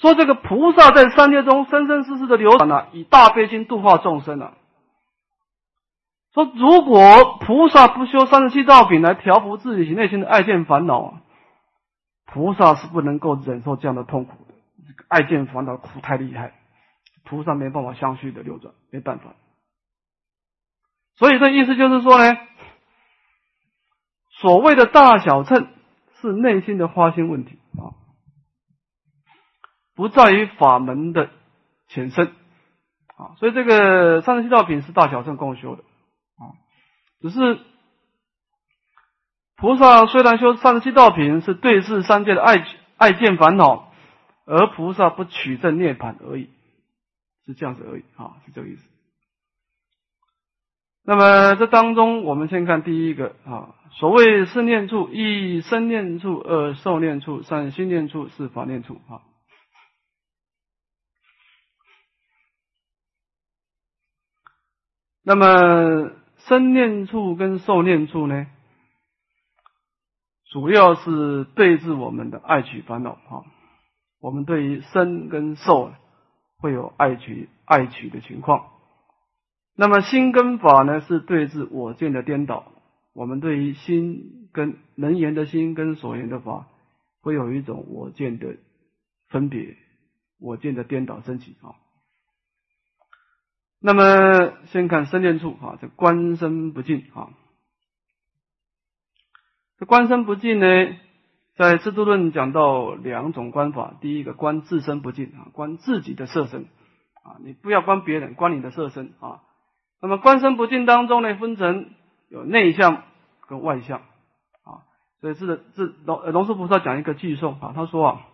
说这个菩萨在三界中生生世世的流转呢，以大悲心度化众生啊。说如果菩萨不修三十七道品来调伏自己内心的爱见烦恼啊，菩萨是不能够忍受这样的痛苦的。这个爱见烦恼苦太厉害，菩萨没办法相续的流转，没办法。所以这意思就是说呢，所谓的大小乘是内心的花心问题。不在于法门的浅深啊，所以这个三十七道品是大小乘共修的啊，只是菩萨虽然修三十七道品是对治三界的爱爱见烦恼，而菩萨不取证涅槃而已，是这样子而已啊，是这个意思。那么这当中，我们先看第一个啊，所谓是念处，一生念处，二受念处，三心念处，四法念处啊。那么生念处跟受念处呢，主要是对治我们的爱取烦恼啊。我们对于生跟受会有爱取爱取的情况。那么心跟法呢，是对治我见的颠倒。我们对于心跟能言的心跟所言的法，会有一种我见的分别，我见的颠倒升起啊。那么，先看身念处啊，这观身不净啊。这观身不净呢，在《制度论》讲到两种观法。第一个观自身不净啊，观自己的色身啊，你不要观别人，观你的色身啊。那么观身不净当中呢，分成有内向跟外向啊。所以是是龙龙树菩萨讲一个句颂啊，他说啊，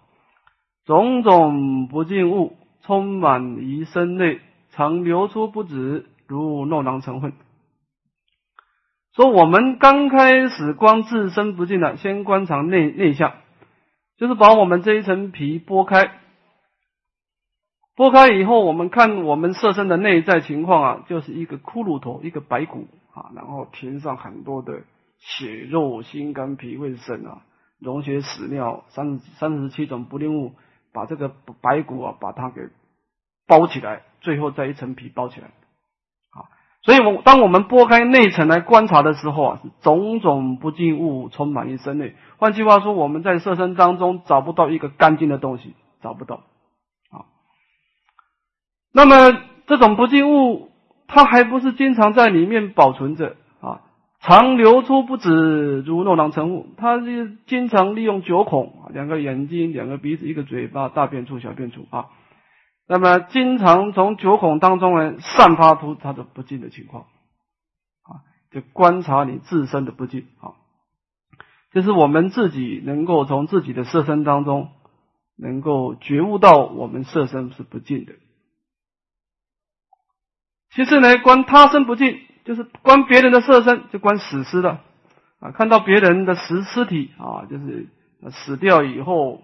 种种不净物充满于身内。常流出不止，如漏囊成混。说我们刚开始光自身不净的，先观察内内相，就是把我们这一层皮剥开，剥开以后，我们看我们色身的内在情况啊，就是一个骷髅头，一个白骨啊，然后填上很多的血肉、心肝脾胃肾啊，溶血屎尿三三十七种不净物，把这个白骨啊，把它给包起来。最后再一层皮包起来，啊，所以我当我们剥开内层来观察的时候啊，种种不净物充满于身内。换句话说，我们在色身当中找不到一个干净的东西，找不到，啊。那么这种不净物，它还不是经常在里面保存着啊，常流出不止，如漏囊成物。它是经常利用九孔，两个眼睛，两个鼻子，一个嘴巴，大便处、小便处啊。那么，经常从九孔当中呢，散发出它的不净的情况，啊，就观察你自身的不净，啊，就是我们自己能够从自己的色身当中，能够觉悟到我们色身是不净的。其次呢，观他身不净，就是观别人的色身，就观死尸了，啊，看到别人的尸尸体啊，就是死掉以后。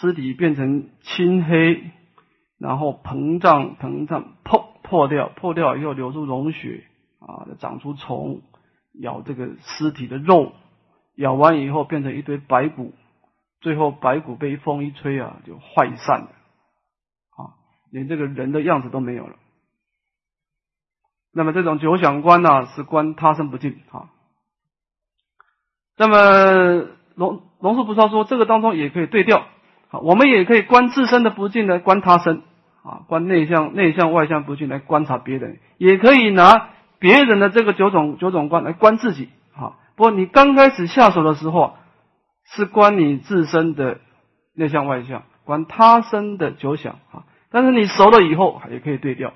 尸体变成青黑，然后膨胀膨胀破破掉破掉以后流出脓血啊，长出虫咬这个尸体的肉，咬完以后变成一堆白骨，最后白骨被风一吹啊就坏散了啊，连这个人的样子都没有了。那么这种九想观呢，是观他生不净啊。那么龙龙树菩萨说，这个当中也可以对调。好，我们也可以观自身的不净来观他身，啊，观内向内向外向不净来观察别人，也可以拿别人的这个九种九种观来观自己，啊，不过你刚开始下手的时候是观你自身的内向外向，观他身的九想，啊，但是你熟了以后也可以对调，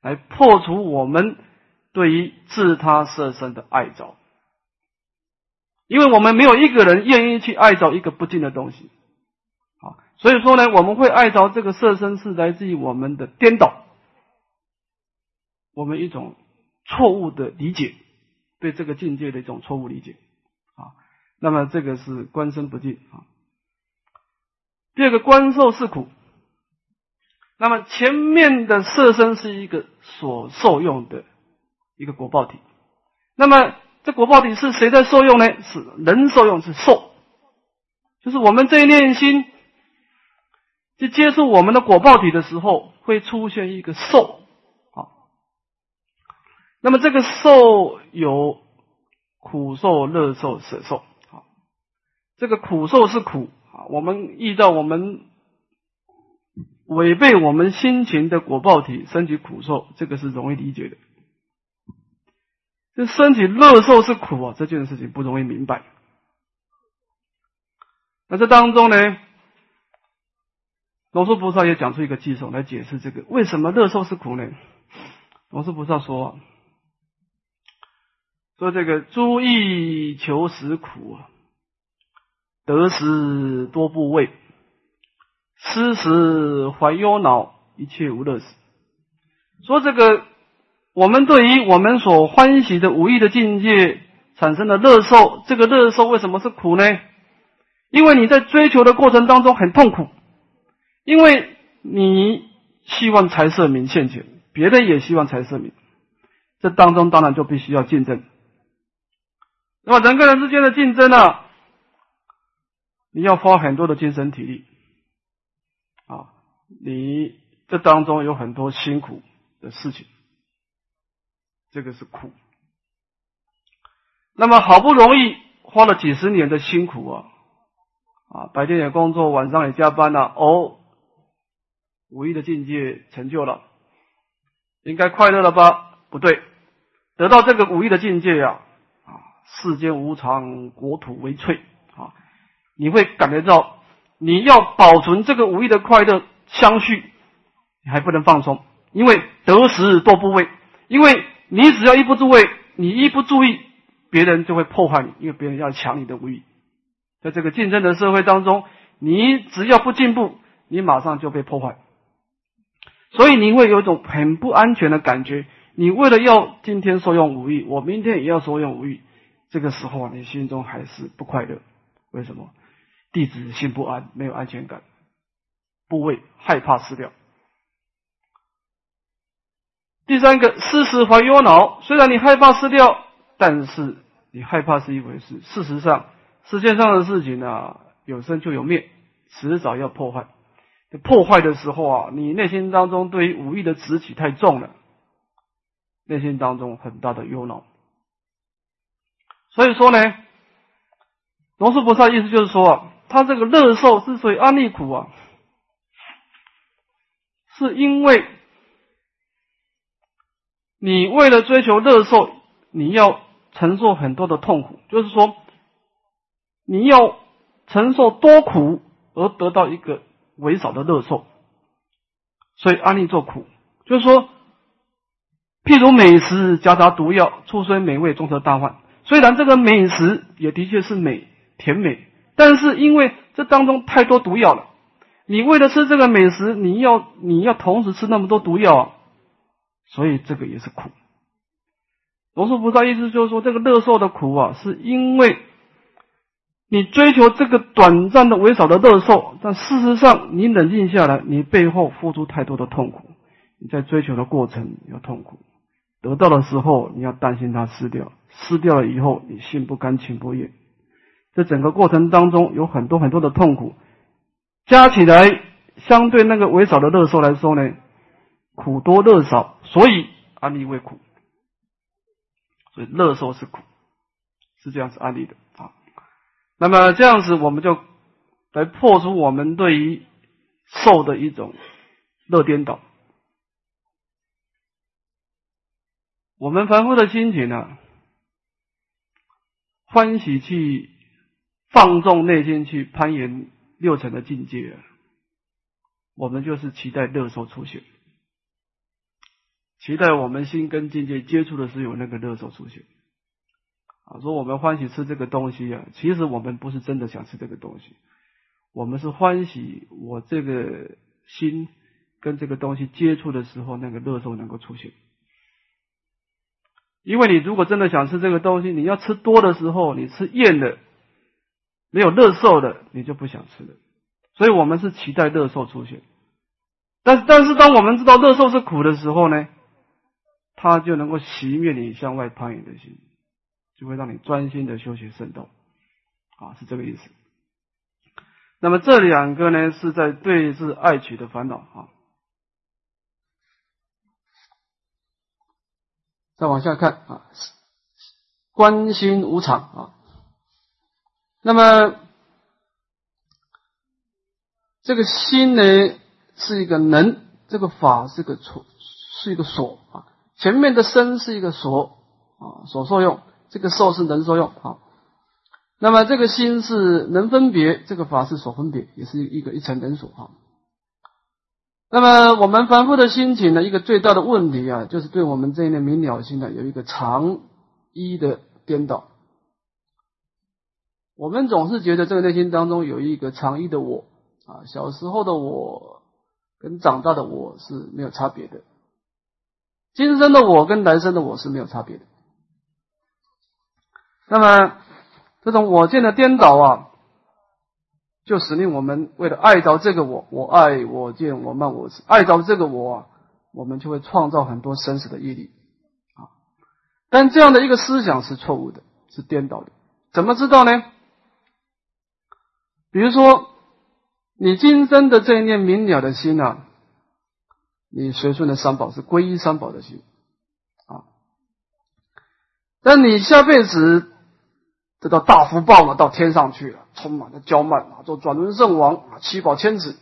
来破除我们对于自他色身的爱着，因为我们没有一个人愿意去爱着一个不净的东西。所以说呢，我们会爱着这个色身，是来自于我们的颠倒，我们一种错误的理解，对这个境界的一种错误理解啊。那么这个是观身不净啊。第二个观受是苦，那么前面的色身是一个所受用的一个果报体，那么这果报体是谁在受用呢？是人受用，是受，就是我们这一念心。去接触我们的果报体的时候，会出现一个受，啊，那么这个受有苦受、乐受、舍受，啊，这个苦受是苦啊，我们遇到我们违背我们心情的果报体升起苦受，这个是容易理解的。这身体乐受是苦啊，这件事情不容易明白。那这当中呢？罗素菩萨也讲出一个寄送来解释这个为什么乐受是苦呢？罗素菩萨说：“说这个诸意求实苦，得时多不畏，失时怀忧恼，一切无乐事。”说这个我们对于我们所欢喜的无意的境界产生的乐受，这个乐受为什么是苦呢？因为你在追求的过程当中很痛苦。因为你希望财色名现前，别人也希望财色名，这当中当然就必须要竞争。那么人跟人之间的竞争呢，你要花很多的精神体力啊，你这当中有很多辛苦的事情，这个是苦。那么好不容易花了几十年的辛苦啊，啊，白天也工作，晚上也加班了，哦。无意的境界成就了，应该快乐了吧？不对，得到这个无意的境界呀，啊，世间无常，国土为脆啊，你会感觉到你要保存这个无意的快乐相续，你还不能放松，因为得时多不畏，因为你只要一不注意，你一不注意，别人就会破坏你，因为别人要抢你的无意，在这个竞争的社会当中，你只要不进步，你马上就被破坏。所以你会有一种很不安全的感觉。你为了要今天受用无益，我明天也要受用无益，这个时候啊，你心中还是不快乐。为什么？弟子心不安，没有安全感，不畏，害怕失掉。第三个，失时怀忧恼。虽然你害怕失掉，但是你害怕是一回事。事实上，世界上的事情啊，有生就有灭，迟早要破坏。破坏的时候啊，你内心当中对于武艺的执起太重了，内心当中很大的忧恼。所以说呢，龙树菩萨意思就是说啊，他这个乐受之所以安利苦啊，是因为你为了追求乐受，你要承受很多的痛苦，就是说你要承受多苦而得到一个。为少的乐受，所以安利做苦，就是说，譬如美食夹杂毒药，醋虽美味，终成大患。虽然这个美食也的确是美甜美，但是因为这当中太多毒药了，你为了吃这个美食，你要你要同时吃那么多毒药啊，所以这个也是苦。龙树菩萨意思就是说，这个乐受的苦啊，是因为。你追求这个短暂的、微少的乐受，但事实上，你冷静下来，你背后付出太多的痛苦。你在追求的过程有痛苦，得到的时候你要担心它失掉，失掉了以后你心不甘情不愿。这整个过程当中有很多很多的痛苦，加起来相对那个微少的乐受来说呢，苦多乐少，所以安利为苦。所以乐受是苦，是这样子安利的。那么这样子，我们就来破除我们对于受的一种乐颠倒。我们凡夫的心情呢，欢喜去放纵内心去攀岩六层的境界，我们就是期待乐受出现，期待我们心跟境界接触的时候有那个乐受出现。啊，说我们欢喜吃这个东西啊，其实我们不是真的想吃这个东西，我们是欢喜我这个心跟这个东西接触的时候，那个乐受能够出现。因为你如果真的想吃这个东西，你要吃多的时候，你吃厌的，没有乐受的，你就不想吃了。所以我们是期待乐受出现，但是但是当我们知道乐受是苦的时候呢，它就能够熄灭你向外攀岩的心。就会让你专心的修行圣道，啊，是这个意思。那么这两个呢，是在对治爱取的烦恼啊。再往下看啊，观心无常啊。那么这个心呢，是一个能，这个法是个处，是一个所啊。前面的身是一个所啊，所受用，这个受是能受用啊。那么这个心是能分别，这个法是所分别，也是一个一层人所哈。那么我们凡夫的心情呢，一个最大的问题啊，就是对我们这一念明了心呢，有一个常一的颠倒。我们总是觉得这个内心当中有一个常一的我啊，小时候的我跟长大的我是没有差别的，今生的我跟来生的我是没有差别的。那么。这种我见的颠倒啊，就使令我们为了爱着这个我，我爱我见我慢我执，爱着这个我啊，我们就会创造很多生死的业力啊。但这样的一个思想是错误的，是颠倒的。怎么知道呢？比如说，你今生的这一念明了的心啊，你随顺的三宝是皈依三宝的心啊，但你下辈子。这叫大福报嘛，到天上去了，充满了骄慢啊，做转轮圣王啊，七宝千子。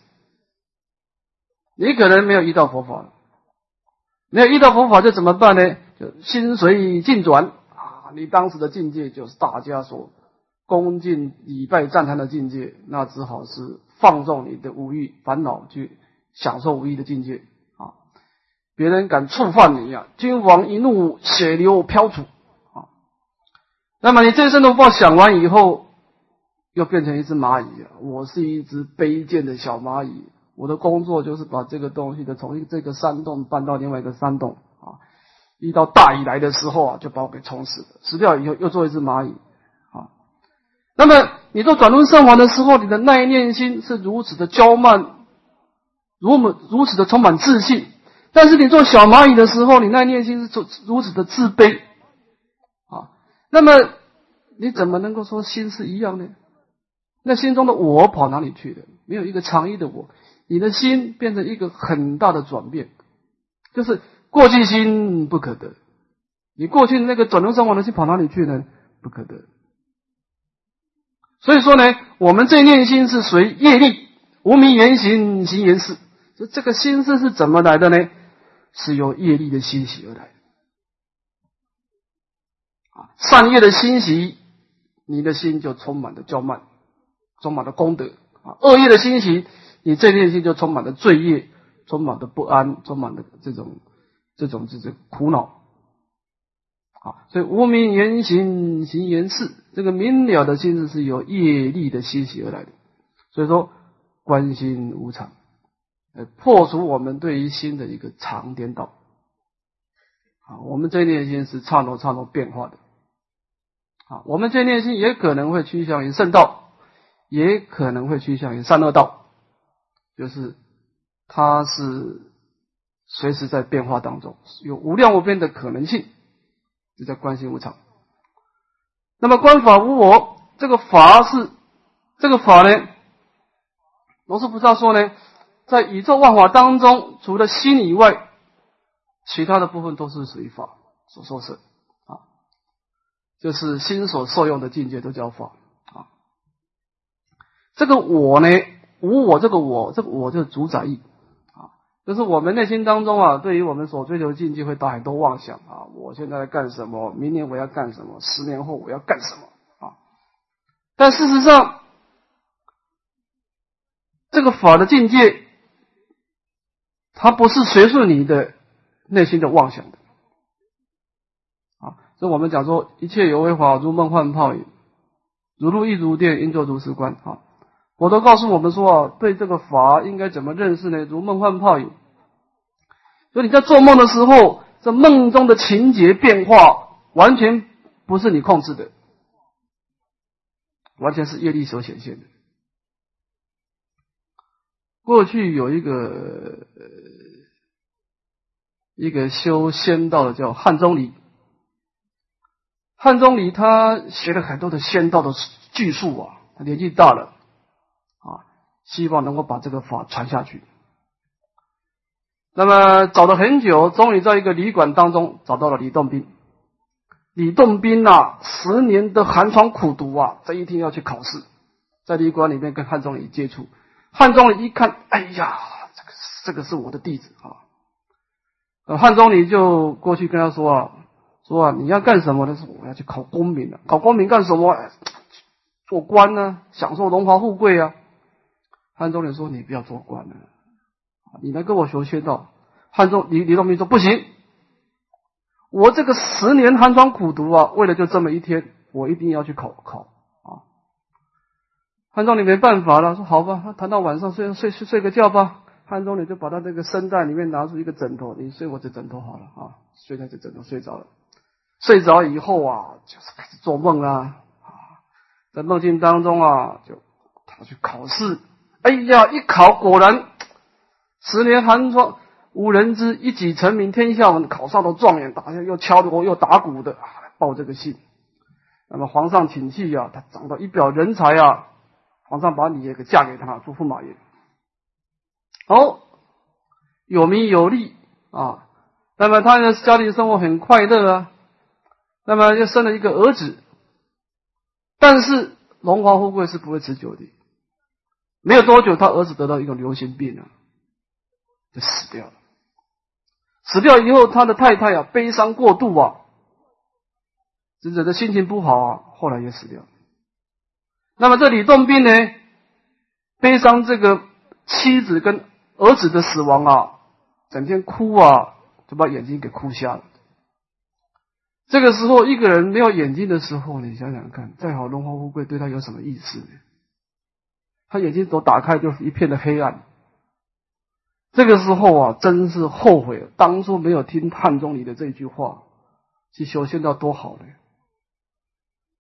你可能没有遇到佛法，没有遇到佛法就怎么办呢？就心随境转啊，你当时的境界就是大家所恭敬礼拜赞叹的境界，那只好是放纵你的五欲烦恼去享受无欲的境界啊。别人敢触犯你呀，君王一怒，血流飘杵。那么你这一生的报想完以后，又变成一只蚂蚁啊！我是一只卑贱的小蚂蚁，我的工作就是把这个东西的从这个山洞搬到另外一个山洞啊！遇到大蚁来的时候啊，就把我给冲死了，死掉以后又做一只蚂蚁啊！那么你做转轮圣王的时候，你的耐念心是如此的骄慢，如么如此的充满自信；但是你做小蚂蚁的时候，你耐念心是如如此的自卑。那么你怎么能够说心是一样呢？那心中的我跑哪里去了？没有一个常一的我，你的心变成一个很大的转变，就是过去心不可得。你过去那个转轮圣王的心跑哪里去呢？不可得。所以说呢，我们这念心是随业力无名言行行言事，这个心事是怎么来的呢？是由业力的欣喜而来。善业的欣喜，你的心就充满了骄慢，充满了功德啊；恶业的欣喜，你这念心就充满了罪业，充满了不安，充满了这种这种这种苦恼啊。所以无名言行行言事，这个明了的心智是由业力的欣喜而来的。所以说，观心无常，呃，破除我们对于心的一个常颠倒啊。我们这念心是刹那刹那变化的。啊，我们这念心也可能会趋向于圣道，也可能会趋向于善恶道，就是它是随时在变化当中，有无量无边的可能性，这叫观心无常。那么观法无我，这个法是这个法呢？罗师菩萨说呢，在宇宙万法当中，除了心以外，其他的部分都是属于法所受摄。就是心所受用的境界都叫法啊。这个我呢，无我这个我，这个我就是主宰意啊。就是我们内心当中啊，对于我们所追求境界会打很多妄想啊。我现在在干什么？明年我要干什么？十年后我要干什么啊？但事实上，这个法的境界，它不是随顺你的内心的妄想的。所以我们讲说，一切有为法，如梦幻泡影，如露亦如电，应作如是观。啊，我都告诉我们说啊，对这个法应该怎么认识呢？如梦幻泡影。所以你在做梦的时候，这梦中的情节变化，完全不是你控制的，完全是业力所显现的。过去有一个一个修仙道的叫汉钟离。汉钟离他学了很多的仙道的技术啊，他年纪大了啊，希望能够把这个法传下去。那么找了很久，终于在一个旅馆当中找到了李洞宾。李洞宾呐，十年的寒窗苦读啊，这一天要去考试，在旅馆里面跟汉钟离接触。汉钟离一看，哎呀，这个这个是我的弟子啊。呃，汉钟离就过去跟他说啊，说啊，你要干什么呢？说我要去考功名了。考功名干什么？做官呢，享受荣华富贵啊。汉中人说：“你不要做官了，你来跟我学仙道。”汉中李李洞宾说：“不行。”我这个十年寒窗苦读啊，为了就这么一天，我一定要去考考啊！汉中你没办法了，说好吧，那谈到晚上睡睡睡睡个觉吧。汉中你就把他这个身袋里面拿出一个枕头，你睡我这枕头好了啊，睡在这枕头睡着了。睡着以后啊，就是开始做梦啊啊，在梦境当中啊，就他去考试，哎呀，一考果然十年寒窗。无人知，一举成名天下闻。考上了状元，打下又敲锣又打鼓的啊，报这个信。那么皇上请去呀，他长得一表人才啊，皇上把你也给嫁给他做驸马爷。哦，有名有利啊，那么他的家庭生活很快乐啊，那么又生了一个儿子，但是荣华富贵是不会持久的，没有多久，他儿子得到一个流行病啊，就死掉了。死掉以后，他的太太啊，悲伤过度啊，使者的心情不好啊，后来也死掉。那么这李洞宾呢，悲伤这个妻子跟儿子的死亡啊，整天哭啊，就把眼睛给哭瞎了。这个时候，一个人没有眼睛的时候，你想想看，再好荣华富贵，对他有什么意思呢？他眼睛都打开，就是一片的黑暗。这个时候啊，真是后悔当初没有听汉钟离的这句话，去修仙到多好呢。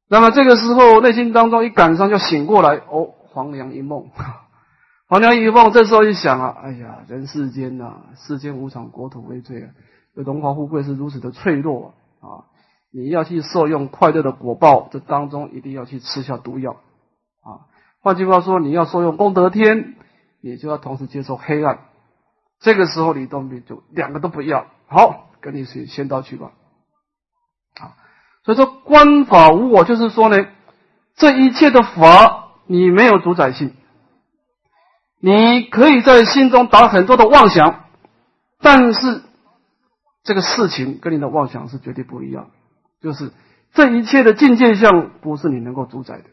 那么这个时候内心当中一感伤就醒过来，哦，黄粱一梦，黄粱一梦。这时候一想啊，哎呀，人世间呐，世间无常，国土危脆啊，荣华富贵是如此的脆弱啊，你要去受用快乐的果报，这当中一定要去吃下毒药啊。换句话说，你要受用功德天，你就要同时接受黑暗。这个时候，李洞宾就两个都不要，好，跟你去仙道去吧。啊，所以说观法无我，就是说呢，这一切的法你没有主宰性，你可以在心中打很多的妄想，但是这个事情跟你的妄想是绝对不一样，就是这一切的境界相不是你能够主宰的，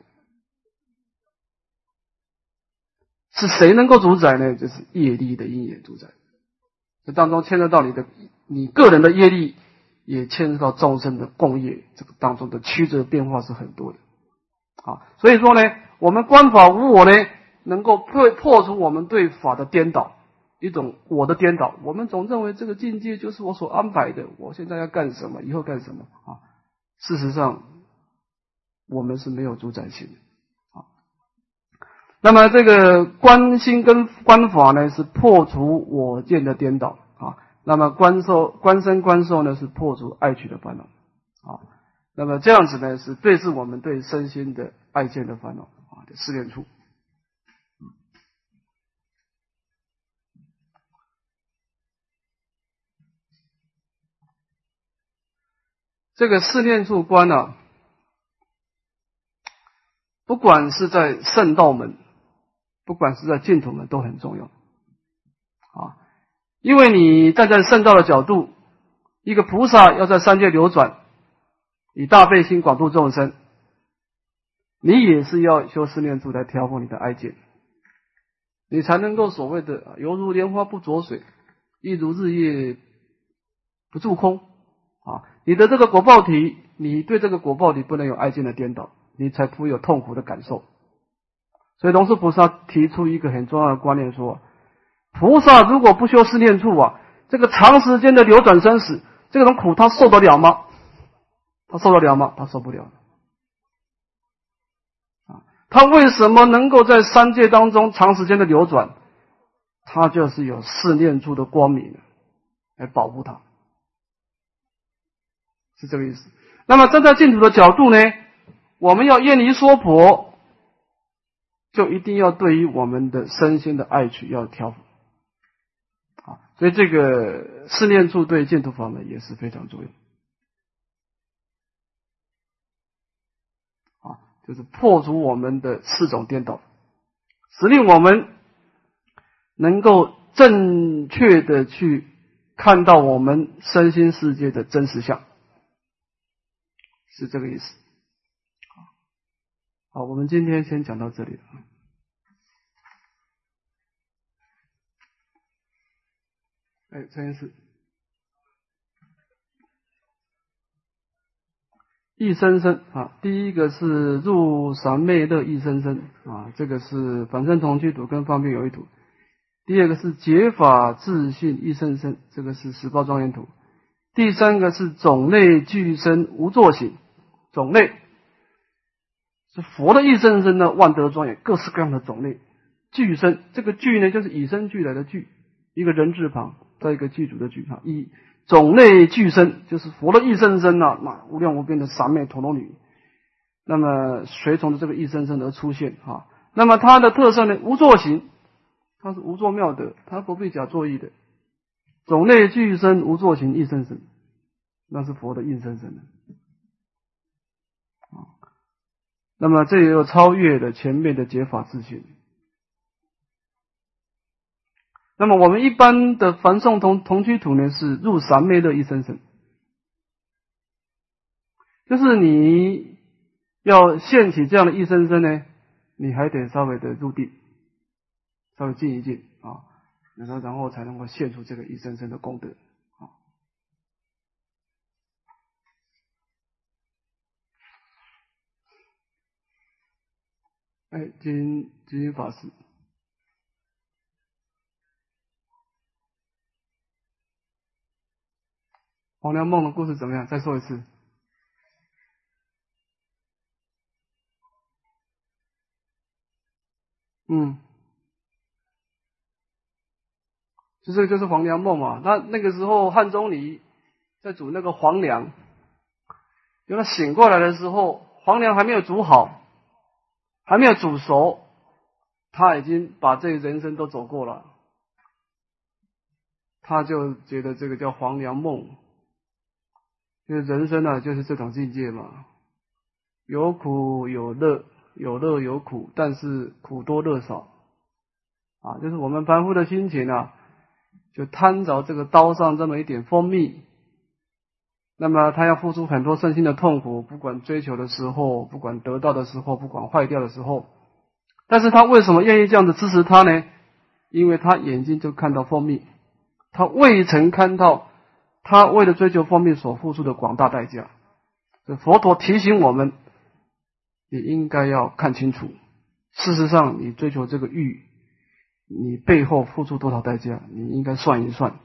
是谁能够主宰呢？就是业力的因缘主宰。这当中牵涉到你的你个人的业力，也牵涉到众生的共业，这个当中的曲折变化是很多的啊。所以说呢，我们观法无我呢，能够破破除我们对法的颠倒，一种我的颠倒。我们总认为这个境界就是我所安排的，我现在要干什么，以后干什么啊？事实上，我们是没有主宰性的啊。那么这个观心跟观法呢，是破除我见的颠倒啊。那么观受、观身、观受呢，是破除爱取的烦恼啊。那么这样子呢，是对治我们对身心的爱见的烦恼啊的试炼处。这个四念处观呢，不管是在圣道门。不管是在净土门都很重要，啊，因为你站在圣道的角度，一个菩萨要在三界流转，以大悲心广度众生，你也是要修四念处来调伏你的爱见，你才能够所谓的犹如莲花不着水，亦如日月不住空，啊，你的这个果报体，你对这个果报体不能有爱见的颠倒，你才不会有痛苦的感受。所以龙树菩萨提出一个很重要的观念，说：菩萨如果不修四念处啊，这个长时间的流转生死，这种苦他受得了吗？他受得了吗？他受不了。啊，他为什么能够在三界当中长时间的流转？他就是有四念处的光明来保护他，是这个意思。那么站在净土的角度呢，我们要厌离说婆。就一定要对于我们的身心的爱取要调伏啊，所以这个四念处对净土法门也是非常重要啊，就是破除我们的四种颠倒，使令我们能够正确的去看到我们身心世界的真实相，是这个意思。好，我们今天先讲到这里啊。哎，这件事，一生生啊，第一个是入三昧乐一生生啊，这个是反身同居土跟方便有一土。第二个是解法自信一生生，这个是十报庄严土。第三个是种类具身无作行，种类。是佛的一生生的，万德庄严，各式各样的种类。具身，这个具呢就是以生俱来的具，一个人字旁。再一个具足的具哈，以种类具身，就是佛的一生生啊，那无量无边的三昧陀罗女，那么随从的这个一生生而出现哈，那么它的特色呢，无作行，它是无作妙德，它不必假作意的，种类具生无作行一生生，那是佛的应生生。的，那么这也有超越的前面的解法自信。那么我们一般的凡送同同居土呢，是入三昧的一生生，就是你要现起这样的一生生呢，你还得稍微的入定，稍微静一静啊，然后然后才能够现出这个一生生的功德哎，金金法师。黄粱梦的故事怎么样？再说一次。嗯，就这个就是黄粱梦嘛。那那个时候汉钟离在煮那个黄粱，因为他醒过来的时候，黄粱还没有煮好，还没有煮熟，他已经把这人生都走过了，他就觉得这个叫黄粱梦。就是人生呢，就是这种境界嘛，有苦有乐，有乐有苦，但是苦多乐少。啊，就是我们凡夫的心情啊，就贪着这个刀上这么一点蜂蜜，那么他要付出很多身心的痛苦，不管追求的时候，不管得到的时候，不管坏掉的时候，但是他为什么愿意这样子支持他呢？因为他眼睛就看到蜂蜜，他未曾看到。他为了追求蜂蜜所付出的广大代价，这佛陀提醒我们，你应该要看清楚。事实上，你追求这个欲，你背后付出多少代价，你应该算一算，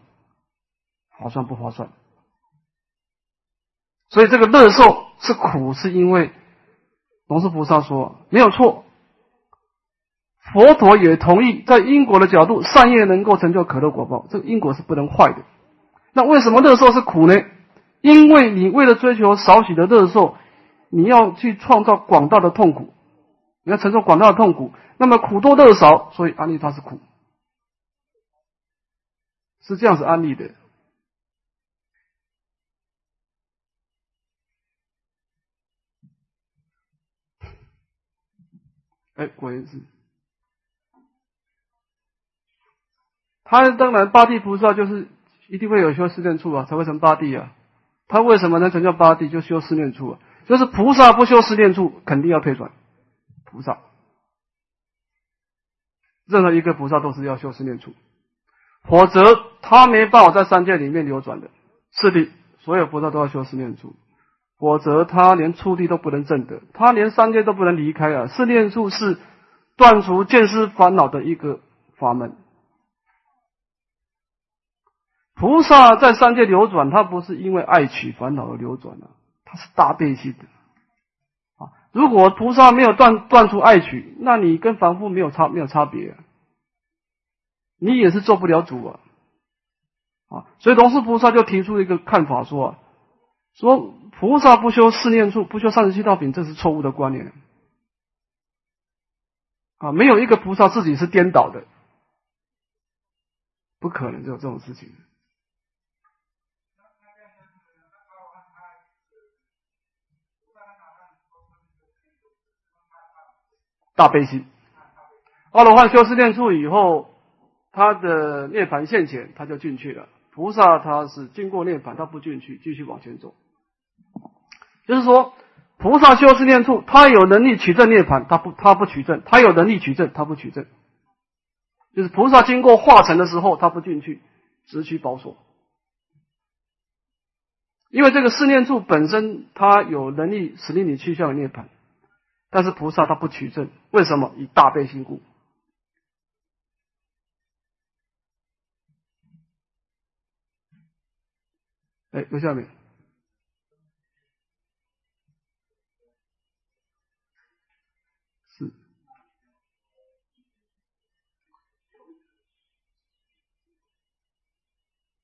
划算不划算？所以这个乐受是苦，是因为龙树菩萨说没有错，佛陀也同意，在因果的角度，善业能够成就可乐果报，这个因果是不能坏的。那为什么乐受是苦呢？因为你为了追求少许的乐受，你要去创造广大的痛苦，你要承受广大的痛苦。那么苦多乐少，所以安利它是苦，是这样子安利的。哎，果然是。他当然八地菩萨就是。一定会有修四念处啊，才会成八地啊。他为什么能成就八地？就修四念处啊。就是菩萨不修四念处，肯定要退转。菩萨，任何一个菩萨都是要修四念处，否则他没办法在三界里面流转的。是的，所有菩萨都要修四念处，否则他连出地都不能证得，他连三界都不能离开啊。四念处是断除见思烦恼的一个法门。菩萨在三界流转，他不是因为爱取烦恼而流转的，他是大悲心的啊。如果菩萨没有断断出爱取，那你跟凡夫没有差没有差别，你也是做不了主啊啊。所以龙树菩萨就提出一个看法，说说菩萨不修四念处，不修三十七道品，这是错误的观念啊，没有一个菩萨自己是颠倒的，不可能有这种事情。大悲心，阿罗汉修四念处以后，他的涅盘现前，他就进去了。菩萨他是经过涅盘，他不进去，继续往前走。就是说，菩萨修四念处，他有能力取证涅盘，他不他不取证；他有能力取证，他不取证。就是菩萨经过化成的时候，他不进去，直取宝所。因为这个四念处本身，他有能力使令你去向涅盘。但是菩萨他不取证，为什么？以大悲心故。哎，有下面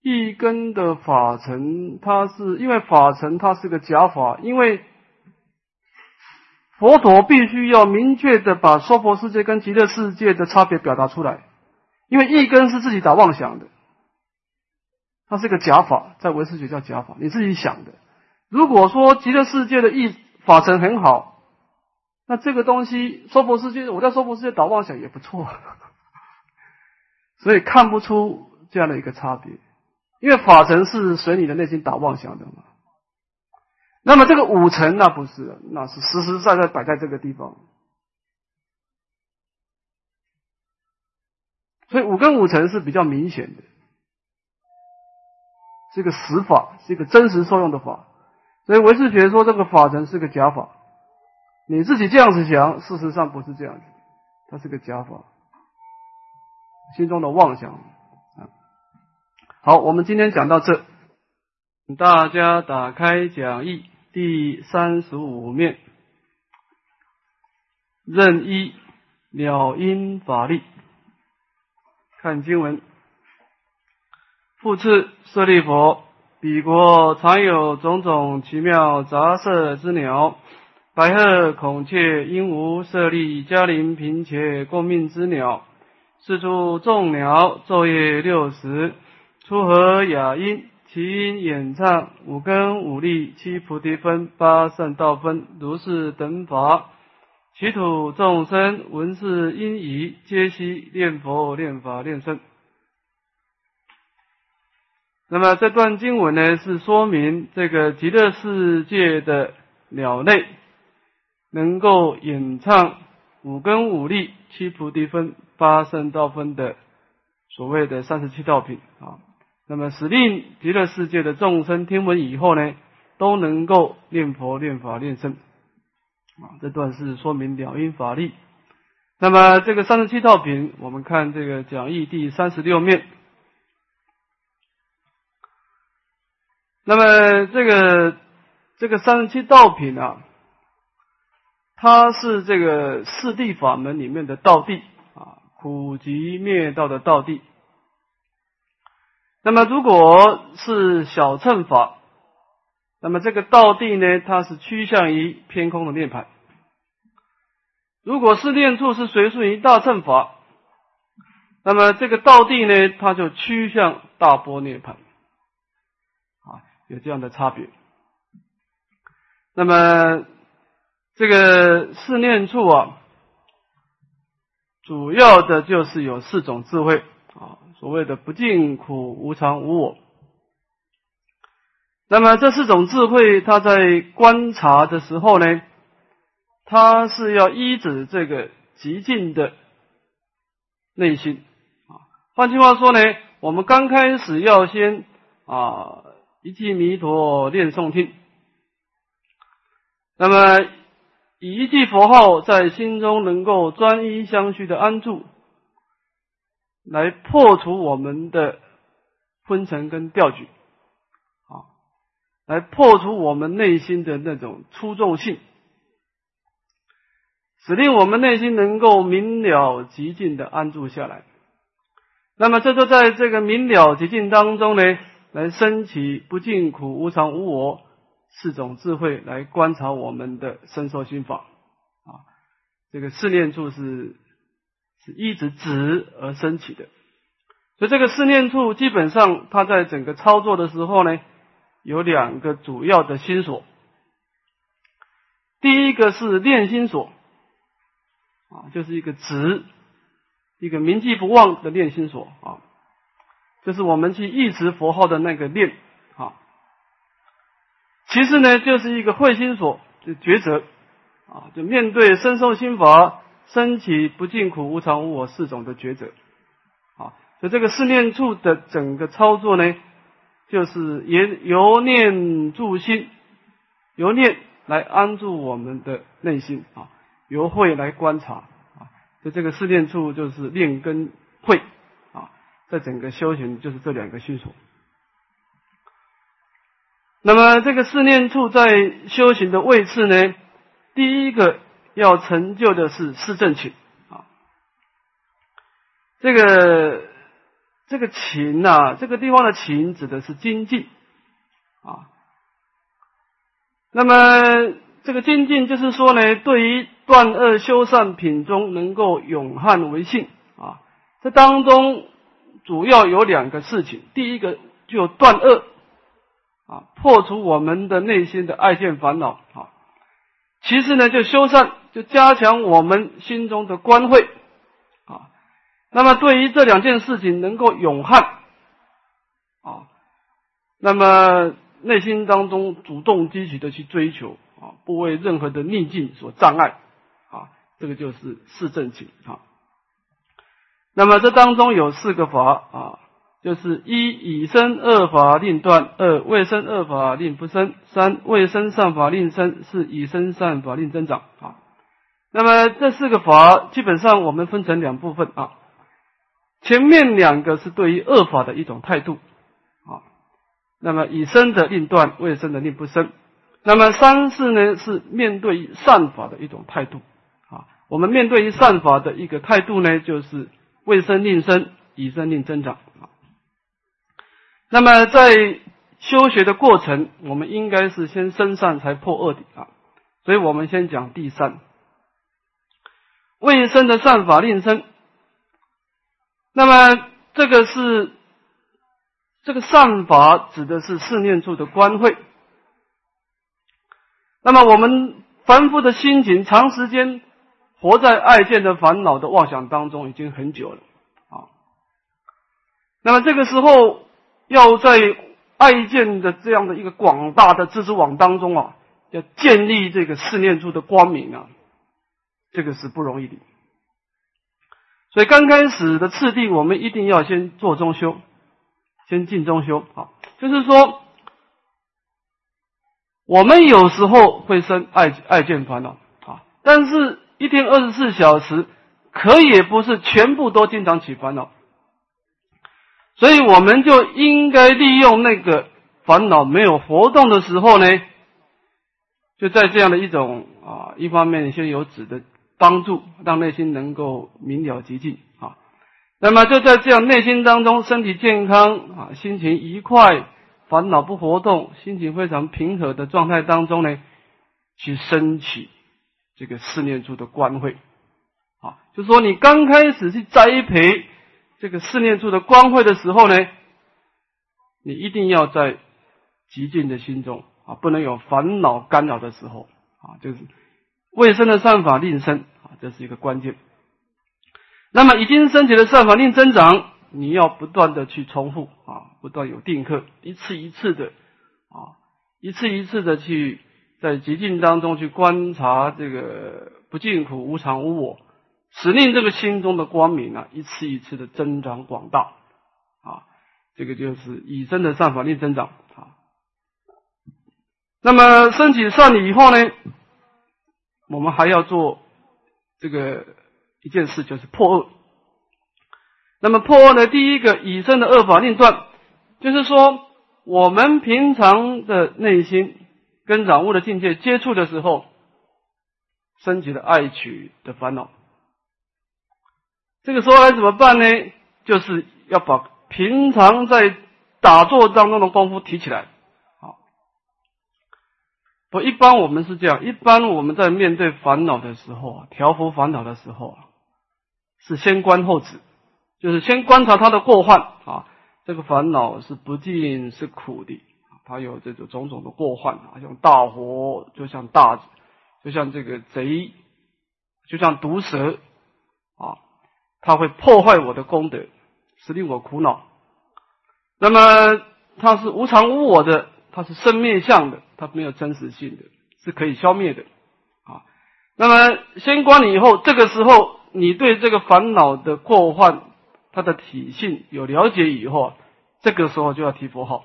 一根的法尘，它是因为法尘它是个假法，因为。佛陀必须要明确的把娑婆世界跟极乐世界的差别表达出来，因为一根是自己打妄想的，它是个假法，在唯识学叫假法，你自己想的。如果说极乐世界的意法尘很好，那这个东西娑婆世界，我在娑婆世界打妄想也不错，所以看不出这样的一个差别，因为法尘是随你的内心打妄想的嘛。那么这个五层那不是，那是实实在在摆在这个地方，所以五跟五尘是比较明显的，是一个实法，是一个真实受用的法。所以唯识学说这个法层是个假法，你自己这样子想，事实上不是这样子，它是个假法，心中的妄想。好，我们今天讲到这，大家打开讲义。第三十五面，任一了因法力。看经文，复次舍利佛，彼国常有种种奇妙杂色之鸟，白鹤、孔雀、鹦鹉、舍利、嘉陵、贫且共命之鸟，是诸众鸟昼夜六时，出和雅音。其音演唱五根五力七菩提分八圣道分如是等法，其土众生闻是因疑，皆悉念佛念法念僧。那么这段经文呢，是说明这个极乐世界的鸟类能够演唱五根五力七菩提分八圣道分的所谓的三十七道品啊。那么，使令极乐世界的众生听闻以后呢，都能够念佛、念法、念僧。啊，这段是说明了因法力。那么，这个三十七道品，我们看这个讲义第三十六面。那么，这个这个三十七道品啊，它是这个四谛法门里面的道谛啊，苦集灭道的道谛。那么，如果是小乘法，那么这个道地呢，它是趋向于偏空的涅盘；如果是念处是随顺于大乘法，那么这个道地呢，它就趋向大波涅盘。啊，有这样的差别。那么这个四念处啊，主要的就是有四种智慧。所谓的不净苦无常无我，那么这四种智慧，它在观察的时候呢，它是要依止这个极静的内心啊。换句话说呢，我们刚开始要先啊一记弥陀念诵听，那么以一句佛号在心中能够专一相续的安住。来破除我们的昏沉跟掉举，啊，来破除我们内心的那种粗重性，使令我们内心能够明了极静的安住下来。那么，这就在这个明了极静当中呢，来升起不净苦无常无我四种智慧，来观察我们的身受心法。啊，这个四念处是是一直直而升起的。所以这个四念处基本上它在整个操作的时候呢，有两个主要的心所。第一个是念心所，啊，就是一个直，一个铭记不忘的念心所啊，就是我们去忆持佛号的那个念啊。其次呢，就是一个慧心所，就抉择啊，就面对深受心法升起不尽苦无常无我四种的抉择。啊所以这个四念处的整个操作呢，就是由由念助心，由念来安住我们的内心啊，由慧来观察啊。所以这个四念处就是念跟慧啊，在整个修行就是这两个心所。那么这个四念处在修行的位次呢，第一个要成就的是四正勤啊，这个。这个勤呐，这个地方的勤指的是精进啊。那么这个精进就是说呢，对于断恶修善品中能够永汉为性啊。这当中主要有两个事情，第一个就断恶啊，破除我们的内心的爱见烦恼啊。其次呢，就修善，就加强我们心中的观慧。那么，对于这两件事情能够永汉啊，那么内心当中主动积极的去追求啊，不为任何的逆境所障碍啊，这个就是四正情啊。那么这当中有四个法啊，就是一以生恶法令断，二未生恶法令不生，三未生善法令生，四以生善法令增长啊。那么这四个法基本上我们分成两部分啊。前面两个是对于恶法的一种态度，啊，那么以生的令断，未生的令不生。那么三是呢是面对善法的一种态度，啊，我们面对于善法的一个态度呢，就是未生令生，以生令增长。啊，那么在修学的过程，我们应该是先生善才破恶的啊，所以我们先讲第三，未生的善法令生。那么，这个是这个善法，指的是四念处的观慧。那么，我们凡夫的心情，长时间活在爱见的烦恼的妄想当中，已经很久了啊。那么，这个时候要在爱见的这样的一个广大的知识网当中啊，要建立这个四念处的光明啊，这个是不容易的。所以刚开始的次第，我们一定要先做中修，先进中修。好，就是说，我们有时候会生爱爱见烦恼啊，但是一天二十四小时，可也不是全部都经常起烦恼，所以我们就应该利用那个烦恼没有活动的时候呢，就在这样的一种啊，一方面先有止的。帮助让内心能够明了极尽啊，那么就在这样内心当中，身体健康啊，心情愉快，烦恼不活动，心情非常平和的状态当中呢，去升起这个四念处的观慧啊，就说你刚开始去栽培这个四念处的观慧的时候呢，你一定要在极静的心中啊，不能有烦恼干扰的时候啊，就是。未生的善法令生，这是一个关键。那么已经升起的善法令增长，你要不断的去重复啊，不断有定课，一次一次的啊，一次一次的去在极境当中去观察这个不净苦、无常、无我，使令这个心中的光明啊，一次一次的增长广大啊，这个就是已生的善法令增长啊。那么升起善理以后呢？我们还要做这个一件事，就是破恶。那么破恶呢？第一个以身的恶法令断，就是说我们平常的内心跟染物的境界接触的时候，升起了爱取的烦恼。这个时候该怎么办呢？就是要把平常在打坐当中的功夫提起来。不，一般我们是这样。一般我们在面对烦恼的时候啊，调伏烦恼的时候啊，是先观后止，就是先观察他的过患啊。这个烦恼是不尽是苦的，他有这种种种的过患啊，像大火，就像大，就像这个贼，就像毒蛇啊，它会破坏我的功德，使令我苦恼。那么它是无常无我的，它是生灭相的，它没有真实性的，是可以消灭的啊。那么先观你以后，这个时候你对这个烦恼的过患。它的体性有了解以后，这个时候就要提佛号，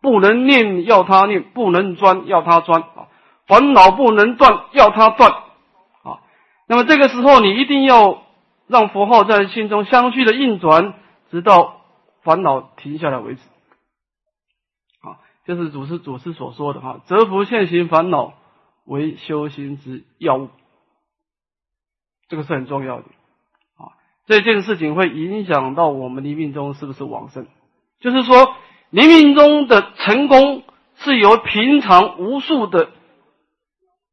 不能念要他念，不能钻要他钻啊，烦恼不能断要他断啊。那么这个时候你一定要让佛号在心中相续的运转，直到烦恼停下来为止。就是祖师祖师所说的哈，折伏现行烦恼为修行之要务，这个是很重要的啊。这件事情会影响到我们临命中是不是往生？就是说，临命中的成功是由平常无数的、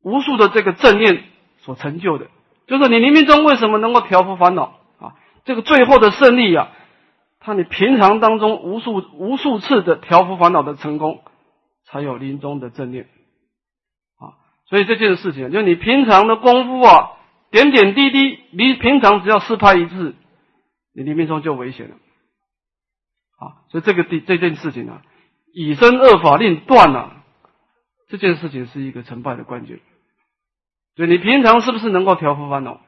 无数的这个正念所成就的。就是你临命中为什么能够调伏烦恼啊？这个最后的胜利啊，他你平常当中无数无数次的调伏烦恼的成功，才有临终的正念啊。所以这件事情，就你平常的功夫啊。点点滴滴，你平常只要失拍一次，你临命中就危险了啊！所以这个第这件事情啊，以身恶法令断了，这件事情是一个成败的关键。所以你平常是不是能够调伏烦恼？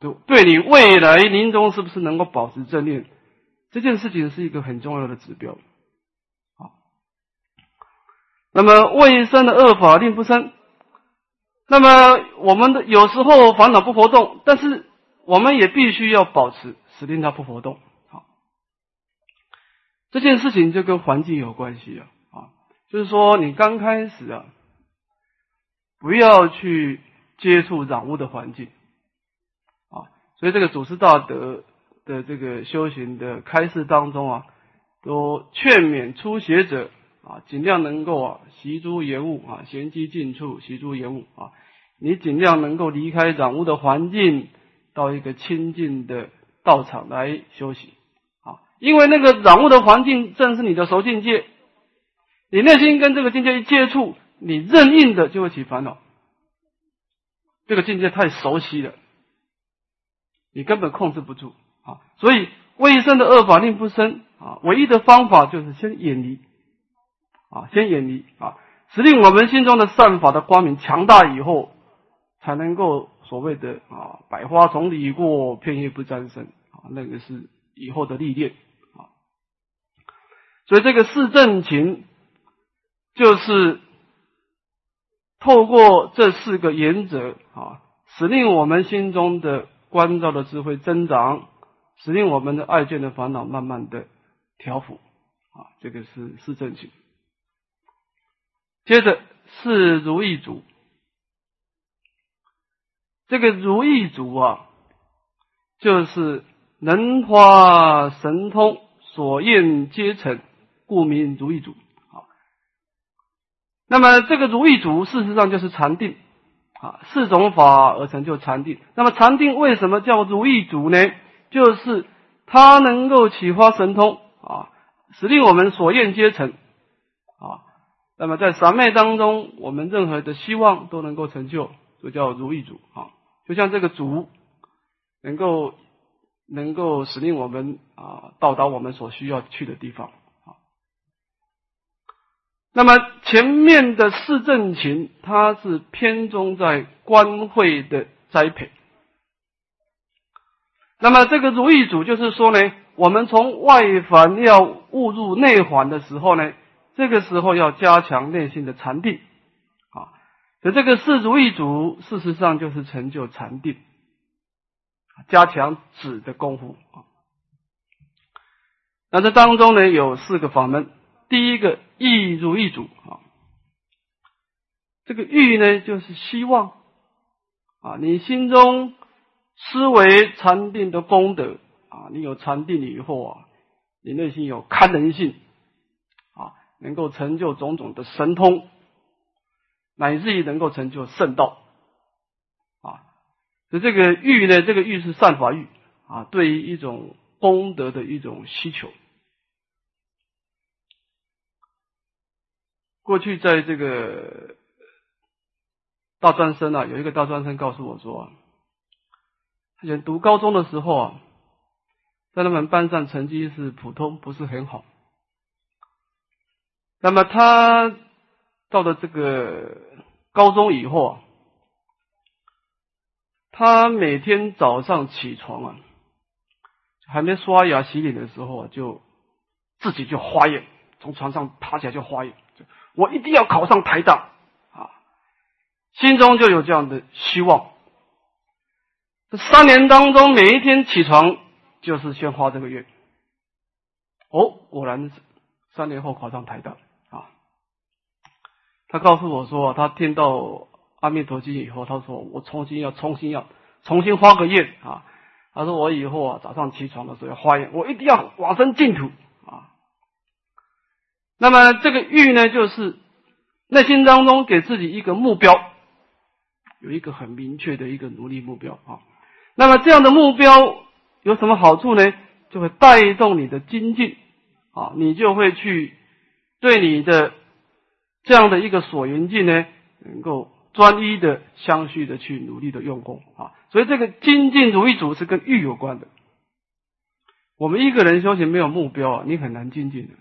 对，对你未来临终是不是能够保持正念？这件事情是一个很重要的指标啊。那么未生的恶法令不生。那么，我们的有时候烦恼不活动，但是我们也必须要保持，使令它不活动。好，这件事情就跟环境有关系啊，啊，就是说你刚开始啊，不要去接触染污的环境啊。所以这个祖师大德的这个修行的开示当中啊，都劝勉初学者。啊，尽量能够啊，习诸言物啊，闲机近处习诸言物啊，你尽量能够离开染污的环境，到一个清净的道场来休息啊，因为那个染污的环境正是你的熟境界，你内心跟这个境界一接触，你任印的就会起烦恼，这个境界太熟悉了，你根本控制不住啊，所以卫生的恶法令不生啊，唯一的方法就是先远离。啊，先远离啊，使令我们心中的善法的光明强大以后，才能够所谓的啊，百花丛里过，片叶不沾身啊，那个是以后的历练啊。所以这个四正勤，就是透过这四个原则啊，使令我们心中的关照的智慧增长，使令我们的爱见的烦恼慢慢的调伏啊，这个是四正勤。接着是如意足，这个如意足啊，就是能化神通，所愿皆成，故名如意足。啊，那么这个如意足事实上就是禅定啊，四种法而成就禅定。那么禅定为什么叫如意足呢？就是它能够启发神通啊，使令我们所愿皆成啊。那么在三昧当中，我们任何的希望都能够成就，就叫如意足啊。就像这个足，能够能够使令我们啊到达我们所需要去的地方啊。那么前面的四正勤，它是偏重在官会的栽培。那么这个如意足，就是说呢，我们从外环要误入内环的时候呢。这个时候要加强内心的禅定啊，所以这个四足一足，事实上就是成就禅定，加强止的功夫啊。那这当中呢有四个法门，第一个意如意足啊，这个意呢就是希望啊，你心中思维禅定的功德啊，你有禅定以后啊，你内心有堪能性啊。能够成就种种的神通，乃至于能够成就圣道，啊，所以这个欲呢，这个欲是善法欲啊，对于一种功德的一种需求。过去在这个大专生啊，有一个大专生告诉我说，以前读高中的时候啊，在他们班上成绩是普通，不是很好。那么他到了这个高中以后啊，他每天早上起床啊，还没刷牙洗脸的时候啊，就自己就花眼，从床上爬起来就花眼，我一定要考上台大啊，心中就有这样的希望。三年当中，每一天起床就是先花这个愿。哦，果然三年后考上台大啊。他告诉我说，他听到阿弥陀经以后，他说我重新要重新要重新画个愿啊。他说我以后啊早上起床的时候要花愿，我一定要往生净土啊。那么这个欲呢，就是内心当中给自己一个目标，有一个很明确的一个努力目标啊。那么这样的目标有什么好处呢？就会带动你的精进啊，你就会去对你的。这样的一个所缘境呢，能够专一的、相续的去努力的用功啊，所以这个精进如意足是跟欲有关的。我们一个人修行没有目标啊，你很难精进的，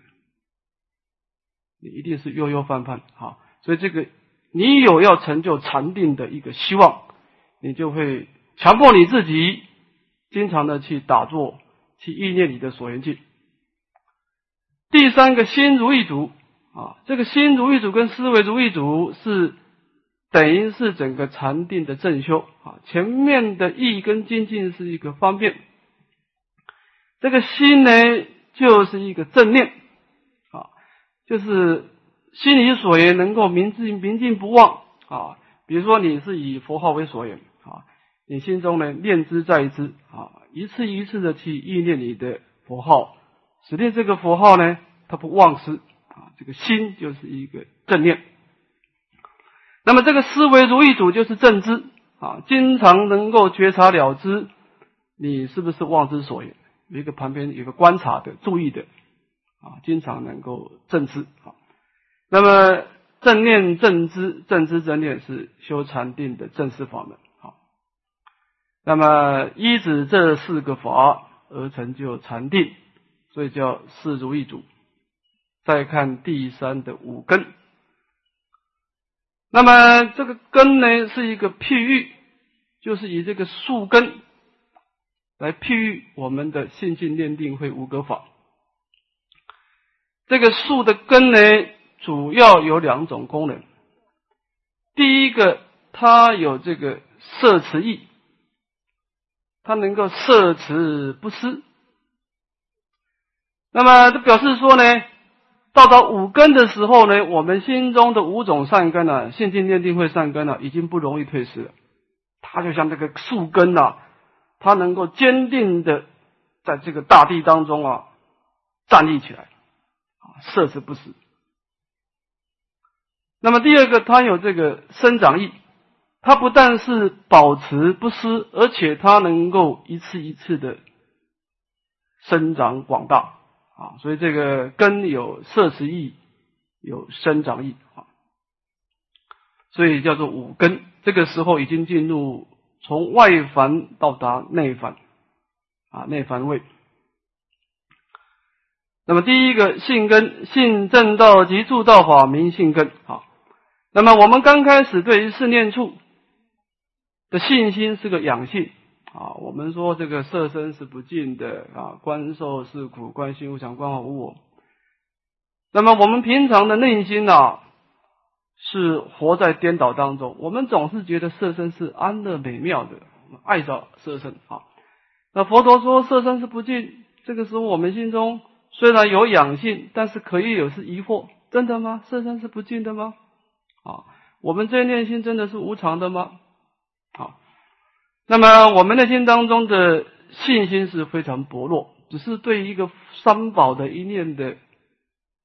你一定是悠悠泛泛啊。所以这个你有要成就禅定的一个希望，你就会强迫你自己经常的去打坐，去意念你的所缘境。第三个心如意足。啊，这个心如意足跟思维如意足是等于是整个禅定的正修啊。前面的意跟精进是一个方便，这个心呢就是一个正念啊，就是心里所言能够明智明镜不忘啊。比如说你是以佛号为所言，你心中呢念之在之啊，一次一次的去意念你的佛号，使令这个佛号呢它不忘失。啊，这个心就是一个正念。那么这个思维如意主就是正知啊，经常能够觉察了知，你是不是妄之所言？有一个旁边有个观察的、注意的啊，经常能够正知啊。那么正念、正知、正知、正念是修禅定的正式法门。那么依止这四个法而成就禅定，所以叫四如意主。再看第三的五根，那么这个根呢是一个譬喻，就是以这个树根来譬喻我们的信心念定会五个法。这个树的根呢，主要有两种功能。第一个，它有这个摄持意，它能够摄持不失。那么这表示说呢？到达五根的时候呢，我们心中的五种善根啊，现进念定会善根啊，已经不容易退失了。它就像这个树根呐，它能够坚定的在这个大地当中啊站立起来，啊，摄持不死。那么第二个，它有这个生长意，它不但是保持不失，而且它能够一次一次的生长广大。啊，所以这个根有摄持意，有生长意啊，所以叫做五根。这个时候已经进入从外凡到达内凡啊，内凡位。那么第一个性根，性正道及助道法名性根啊。那么我们刚开始对于四念处的信心是个养性。啊，我们说这个色身是不净的啊，观受是苦，观心无常，观法无我。那么我们平常的内心呢，是活在颠倒当中。我们总是觉得色身是安乐美妙的，爱着色身啊。那佛陀说色身是不净，这个时候我们心中虽然有养性，但是可以有是疑惑：真的吗？色身是不净的吗？啊，我们这念心真的是无常的吗？那么我们内心当中的信心是非常薄弱，只是对一个三宝的一念的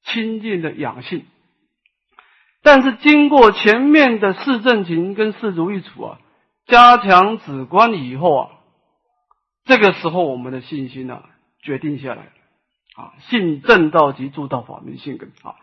亲近的养性。但是经过前面的四正勤跟四如意处啊，加强止观以后啊，这个时候我们的信心啊决定下来了啊，信正道及诸道法门性根啊，